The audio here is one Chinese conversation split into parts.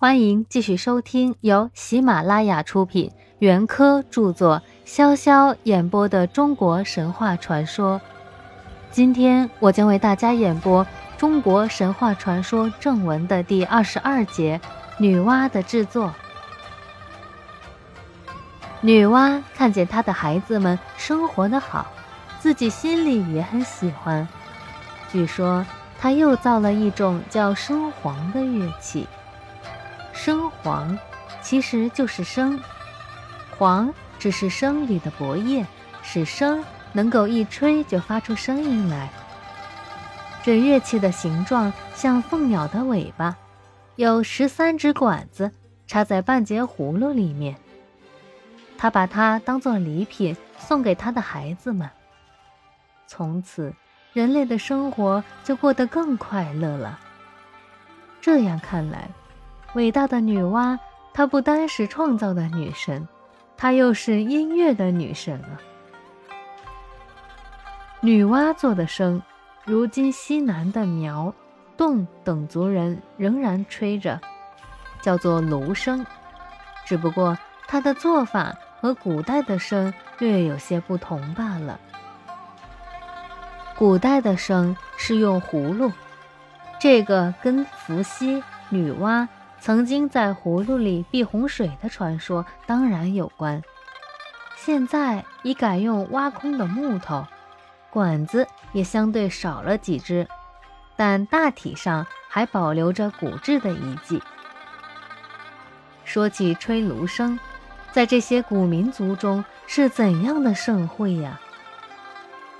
欢迎继续收听由喜马拉雅出品、袁科著作、潇潇演播的中国神话传说。今天我将为大家演播中国神话传说正文的第二十二节《女娲的制作》。女娲看见她的孩子们生活的好，自己心里也很喜欢。据说她又造了一种叫笙簧的乐器。生簧其实就是笙，簧只是笙里的薄叶，使笙能够一吹就发出声音来。这乐器的形状像凤鸟的尾巴，有十三只管子插在半截葫芦里面。他把它当做礼品送给他的孩子们。从此，人类的生活就过得更快乐了。这样看来。伟大的女娲，她不单是创造的女神，她又是音乐的女神啊！女娲做的笙，如今西南的苗、侗等族人仍然吹着，叫做芦笙。只不过它的做法和古代的笙略有些不同罢了。古代的笙是用葫芦，这个跟伏羲、女娲。曾经在葫芦里避洪水的传说当然有关，现在已改用挖空的木头，管子也相对少了几只，但大体上还保留着古制的遗迹。说起吹芦笙，在这些古民族中是怎样的盛会呀？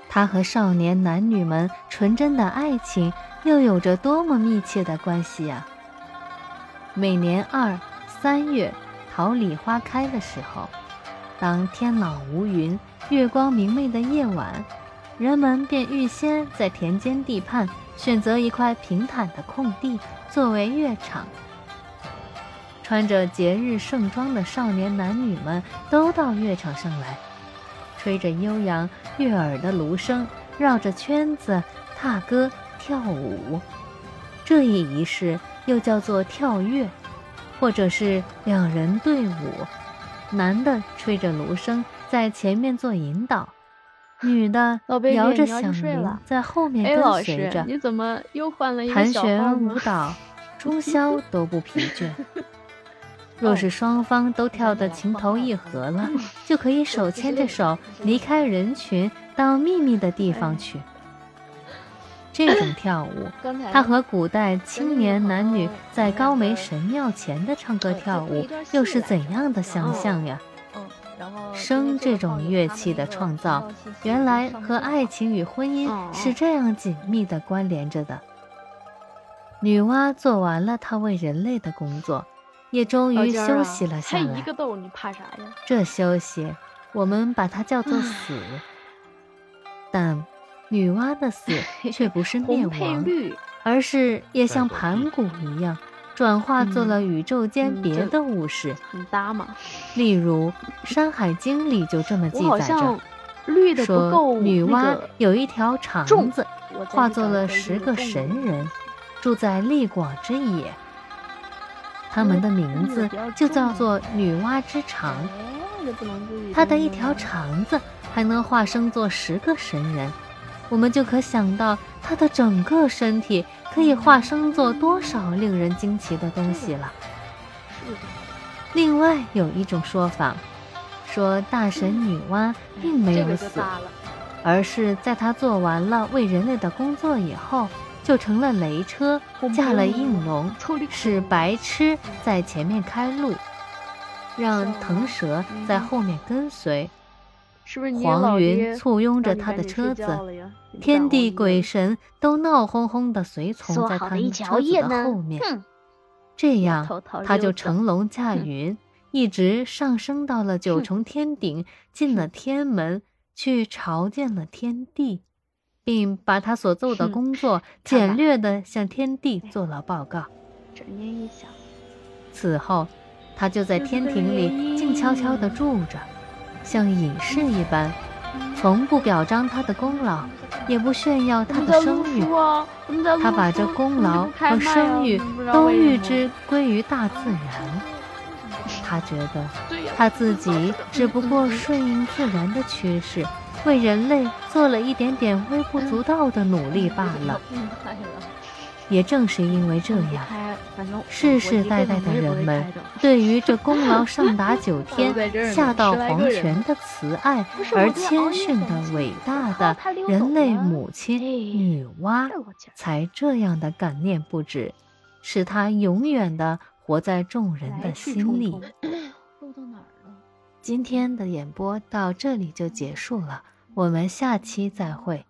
它和少年男女们纯真的爱情又有着多么密切的关系呀？每年二三月，桃李花开的时候，当天朗无云、月光明媚的夜晚，人们便预先在田间地畔选择一块平坦的空地作为乐场。穿着节日盛装的少年男女们都到乐场上来，吹着悠扬悦耳的芦笙，绕着圈子踏歌跳舞。这一仪式。又叫做跳跃，或者是两人对舞，男的吹着芦笙在前面做引导，女的摇着响铃在后面跟随着。你怎么又换了一个盘旋舞蹈，终宵都不疲倦。若是双方都跳得情投意合了，就可以手牵着手离开人群，到秘密的地方去。这种跳舞，它和古代青年男女在高梅神庙前的唱歌跳舞又是怎样的相像呀？笙这种乐器的创造，原来和爱情与婚姻是这样紧密的关联着的。女娲做完了她为人类的工作，也终于休息了下来。这休息，我们把它叫做死。但。女娲的死 却不是灭亡，而是也像盘古一样，转化做了宇宙间别的物事。很搭嘛。例如《山海经》里就这么记载着：说女娲有一条肠子，化作了十个神人，住在力广之野。他们的名字就叫做女娲之肠。她的一条肠子还能化生做十个神人。我们就可想到，他的整个身体可以化生做多少令人惊奇的东西了。另外有一种说法，说大神女娲并没有死，而是在她做完了为人类的工作以后，就成了雷车，驾了应龙，使白痴在前面开路，让腾蛇在后面跟随。黄云簇拥着他的车子，天地鬼神都闹哄哄的随从在他的车子的后面。这样，他就乘龙驾云，一直上升到了九重天顶，进了天门，去朝见了天帝，并把他所做的工作简略的向天帝做了报告。转念一想，此后，他就在天庭里静悄悄地住着。像隐士一般，从不表彰他的功劳，也不炫耀他的声誉。他把这功劳和声誉都预知归于大自然。他觉得 他自己只不过顺应自然的趋势，为人类做了一点点微不足道的努力罢了。也正是因为这样，世世代代的人们对于这功劳上达九天、下到黄泉的慈爱而谦逊的伟大的人类母亲女娲，才这样的感念不止，使她永远的活在众人的心里。今天的演播到这里就结束了，我们下期再会。